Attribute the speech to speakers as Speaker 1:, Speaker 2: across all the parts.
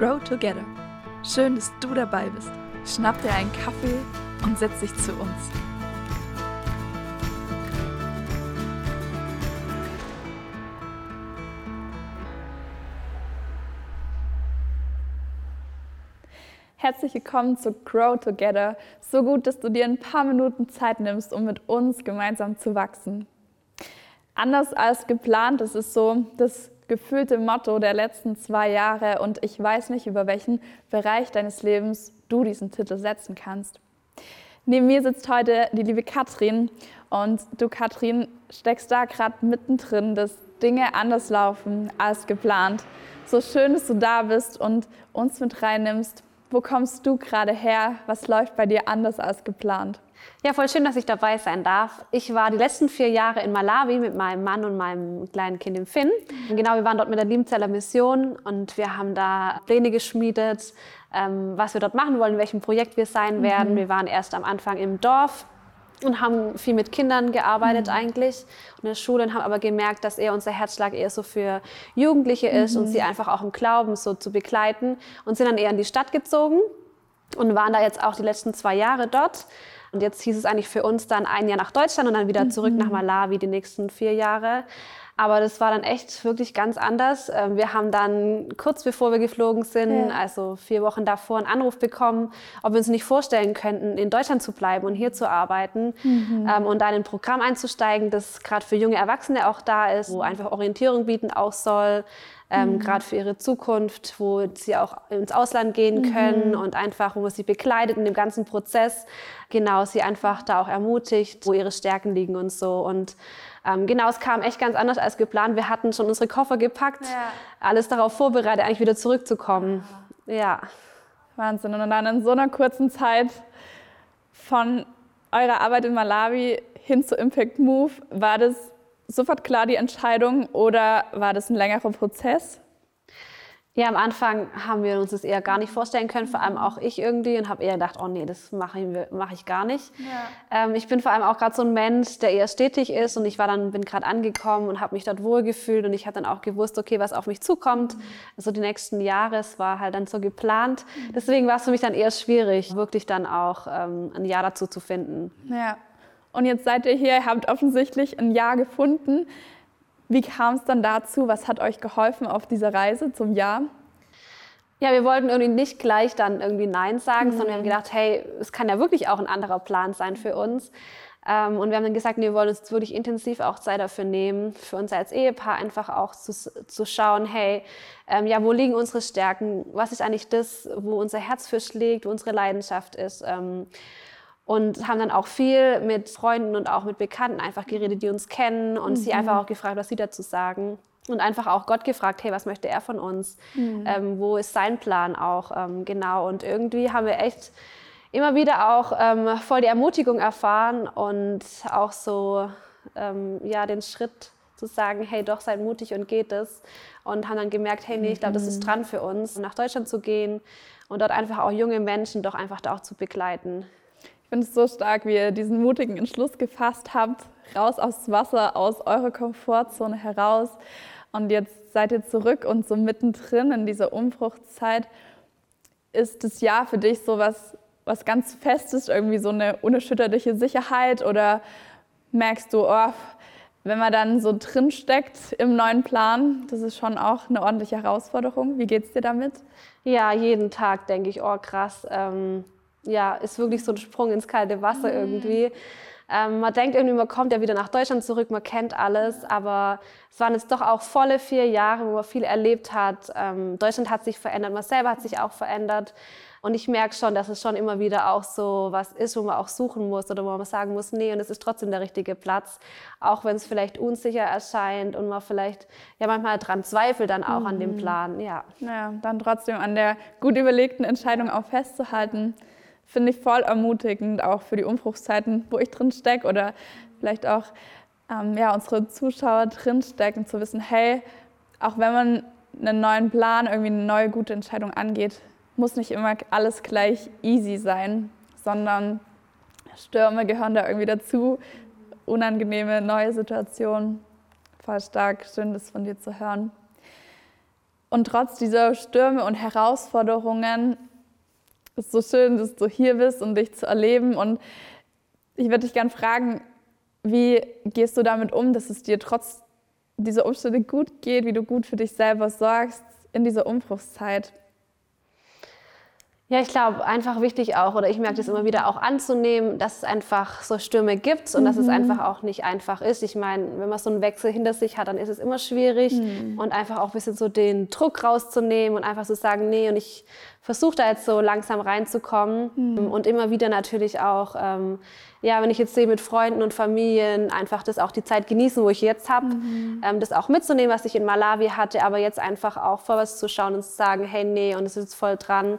Speaker 1: Grow Together. Schön, dass du dabei bist. Schnapp dir einen Kaffee und setz dich zu uns. Herzlich willkommen zu Grow Together. So gut, dass du dir ein paar Minuten Zeit nimmst, um mit uns gemeinsam zu wachsen. Anders als geplant, ist so das gefühlte Motto der letzten zwei Jahre und ich weiß nicht, über welchen Bereich deines Lebens du diesen Titel setzen kannst. Neben mir sitzt heute die liebe Katrin und du, Katrin, steckst da gerade mittendrin, dass Dinge anders laufen als geplant. So schön, dass du da bist und uns mit reinnimmst. Wo kommst du gerade her? Was läuft bei dir anders als geplant?
Speaker 2: Ja, voll schön, dass ich dabei sein darf. Ich war die letzten vier Jahre in Malawi mit meinem Mann und meinem kleinen Kind im Finn. Und genau, wir waren dort mit der Liebenzeller Mission und wir haben da Pläne geschmiedet, ähm, was wir dort machen wollen, in welchem Projekt wir sein werden. Mhm. Wir waren erst am Anfang im Dorf und haben viel mit Kindern gearbeitet mhm. eigentlich und in der Schule und haben aber gemerkt, dass eher unser Herzschlag eher so für Jugendliche ist mhm. und sie einfach auch im Glauben so zu begleiten und sind dann eher in die Stadt gezogen und waren da jetzt auch die letzten zwei Jahre dort und jetzt hieß es eigentlich für uns dann ein Jahr nach Deutschland und dann wieder zurück mhm. nach Malawi die nächsten vier Jahre. Aber das war dann echt wirklich ganz anders. Ähm, wir haben dann kurz bevor wir geflogen sind, ja. also vier Wochen davor, einen Anruf bekommen, ob wir uns nicht vorstellen könnten, in Deutschland zu bleiben und hier zu arbeiten mhm. Ähm, und dann in ein Programm einzusteigen, das gerade für junge Erwachsene auch da ist, wo einfach Orientierung bieten auch soll ähm, mhm. gerade für ihre Zukunft, wo sie auch ins Ausland gehen mhm. können und einfach, wo sie begleitet in dem ganzen Prozess, genau, sie einfach da auch ermutigt, wo ihre Stärken liegen und so. Und ähm, genau, es kam echt ganz anders als geplant. Wir hatten schon unsere Koffer gepackt, ja. alles darauf vorbereitet, eigentlich wieder zurückzukommen. Ja.
Speaker 1: Wahnsinn. Und dann in so einer kurzen Zeit von eurer Arbeit in Malawi hin zu Impact Move, war das sofort klar die Entscheidung oder war das ein längerer Prozess?
Speaker 2: Ja, am Anfang haben wir uns das eher gar nicht vorstellen können, vor allem auch ich irgendwie und habe eher gedacht, oh nee, das mache ich, mach ich gar nicht. Ja. Ähm, ich bin vor allem auch gerade so ein Mensch, der eher stetig ist und ich war dann, bin gerade angekommen und habe mich dort wohlgefühlt und ich habe dann auch gewusst, okay, was auf mich zukommt. Mhm. Also die nächsten Jahre, es war halt dann so geplant. Mhm. Deswegen war es für mich dann eher schwierig, wirklich dann auch ähm, ein Jahr dazu zu finden.
Speaker 1: Ja. Und jetzt seid ihr hier, ihr habt offensichtlich ein Jahr gefunden. Wie kam es dann dazu? Was hat euch geholfen auf dieser Reise zum Jahr?
Speaker 2: Ja, wir wollten irgendwie nicht gleich dann irgendwie Nein sagen, mhm. sondern wir haben gedacht, hey, es kann ja wirklich auch ein anderer Plan sein für uns. Ähm, und wir haben dann gesagt, wir wollen uns wirklich intensiv auch Zeit dafür nehmen, für uns als Ehepaar einfach auch zu, zu schauen, hey, ähm, ja, wo liegen unsere Stärken? Was ist eigentlich das, wo unser Herz für schlägt, wo unsere Leidenschaft ist? Ähm, und haben dann auch viel mit Freunden und auch mit Bekannten einfach geredet, die uns kennen und mhm. sie einfach auch gefragt, was sie dazu sagen. Und einfach auch Gott gefragt, hey, was möchte er von uns? Mhm. Ähm, wo ist sein Plan auch? Ähm, genau. Und irgendwie haben wir echt immer wieder auch ähm, voll die Ermutigung erfahren und auch so ähm, ja, den Schritt zu sagen, hey, doch, seid mutig und geht es. Und haben dann gemerkt, hey, nee, ich glaube, das ist mhm. dran für uns, nach Deutschland zu gehen und dort einfach auch junge Menschen doch einfach da auch zu begleiten
Speaker 1: finde es so stark, wie ihr diesen mutigen Entschluss gefasst habt, raus aus Wasser, aus eurer Komfortzone heraus. Und jetzt seid ihr zurück und so mittendrin in dieser Umbruchszeit. Ist das Jahr für dich so was, was ganz Festes, irgendwie so eine unerschütterliche Sicherheit? Oder merkst du, oh, wenn man dann so drin steckt im neuen Plan, das ist schon auch eine ordentliche Herausforderung. Wie geht es dir damit?
Speaker 2: Ja, jeden Tag denke ich, oh krass. Ähm ja, ist wirklich so ein Sprung ins kalte Wasser mhm. irgendwie. Ähm, man denkt irgendwie, man kommt ja wieder nach Deutschland zurück, man kennt alles, aber es waren jetzt doch auch volle vier Jahre, wo man viel erlebt hat. Ähm, Deutschland hat sich verändert, man selber hat sich auch verändert. Und ich merke schon, dass es schon immer wieder auch so was ist, wo man auch suchen muss oder wo man sagen muss, nee, und es ist trotzdem der richtige Platz, auch wenn es vielleicht unsicher erscheint und man vielleicht ja manchmal dran zweifelt dann auch mhm. an dem mhm. Plan. Ja.
Speaker 1: ja, dann trotzdem an der gut überlegten Entscheidung auch festzuhalten finde ich voll ermutigend, auch für die Umbruchszeiten, wo ich drin stecke oder vielleicht auch ähm, ja, unsere Zuschauer drin stecken, zu wissen, hey, auch wenn man einen neuen Plan, irgendwie eine neue gute Entscheidung angeht, muss nicht immer alles gleich easy sein, sondern Stürme gehören da irgendwie dazu, unangenehme neue Situationen. Voll stark, schön das von dir zu hören. Und trotz dieser Stürme und Herausforderungen ist es so schön, dass du hier bist und dich zu erleben. Und ich würde dich gerne fragen, wie gehst du damit um, dass es dir trotz dieser Umstände gut geht, wie du gut für dich selber sorgst in dieser Umbruchszeit?
Speaker 2: Ja, ich glaube, einfach wichtig auch, oder ich merke das immer wieder auch anzunehmen, dass es einfach so Stürme gibt und mhm. dass es mhm. einfach auch nicht einfach ist. Ich meine, wenn man so einen Wechsel hinter sich hat, dann ist es immer schwierig mhm. und einfach auch ein bisschen so den Druck rauszunehmen und einfach zu so sagen, nee, und ich versuche da jetzt so langsam reinzukommen mhm. und immer wieder natürlich auch, ähm, ja, wenn ich jetzt sehe mit Freunden und Familien, einfach das auch die Zeit genießen, wo ich jetzt habe, mhm. ähm, das auch mitzunehmen, was ich in Malawi hatte, aber jetzt einfach auch vorwärts zu schauen und zu sagen, hey, nee, und es ist voll dran.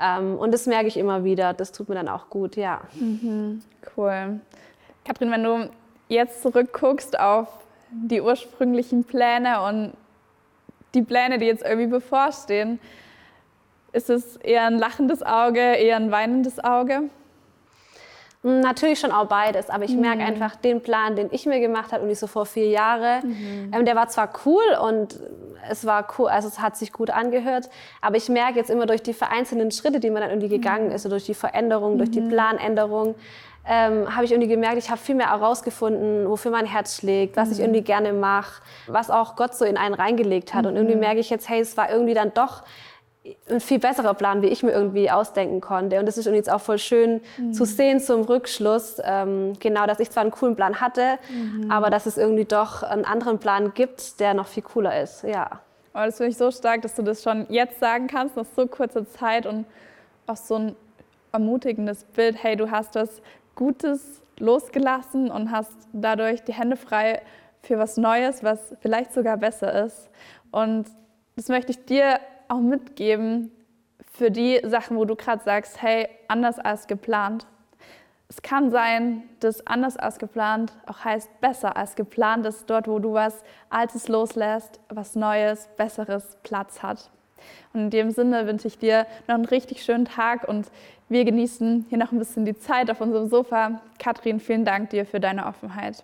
Speaker 2: Ähm, und das merke ich immer wieder. Das tut mir dann auch gut, ja.
Speaker 1: Mhm. Cool. Katrin, wenn du jetzt zurückguckst auf die ursprünglichen Pläne und die Pläne, die jetzt irgendwie bevorstehen, ist es eher ein lachendes Auge, eher ein weinendes Auge?
Speaker 2: Hm, natürlich schon auch beides, aber ich mhm. merke einfach den Plan, den ich mir gemacht habe und ich so vor vier Jahren, mhm. ähm, der war zwar cool und es war cool, also es hat sich gut angehört, aber ich merke jetzt immer durch die vereinzelten Schritte, die man dann irgendwie gegangen mhm. ist, durch die Veränderung, durch die mhm. Planänderung, ähm, habe ich irgendwie gemerkt, ich habe viel mehr herausgefunden, wofür mein Herz schlägt, was ich mhm. irgendwie gerne mache, was auch Gott so in einen reingelegt hat. Und irgendwie mhm. merke ich jetzt, hey, es war irgendwie dann doch ein viel besserer Plan, wie ich mir irgendwie ausdenken konnte. Und das ist jetzt auch voll schön mhm. zu sehen zum Rückschluss, ähm, genau, dass ich zwar einen coolen Plan hatte, mhm. aber dass es irgendwie doch einen anderen Plan gibt, der noch viel cooler ist. Ja.
Speaker 1: Oh, das finde ich so stark, dass du das schon jetzt sagen kannst, nach so kurzer Zeit und auch so ein ermutigendes Bild. Hey, du hast was Gutes losgelassen und hast dadurch die Hände frei für was Neues, was vielleicht sogar besser ist. Und das möchte ich dir auch mitgeben für die Sachen, wo du gerade sagst, hey, anders als geplant. Es kann sein, dass anders als geplant auch heißt besser als geplant, dass dort, wo du was Altes loslässt, was Neues, Besseres Platz hat. Und in dem Sinne wünsche ich dir noch einen richtig schönen Tag und wir genießen hier noch ein bisschen die Zeit auf unserem Sofa. Katrin, vielen Dank dir für deine Offenheit.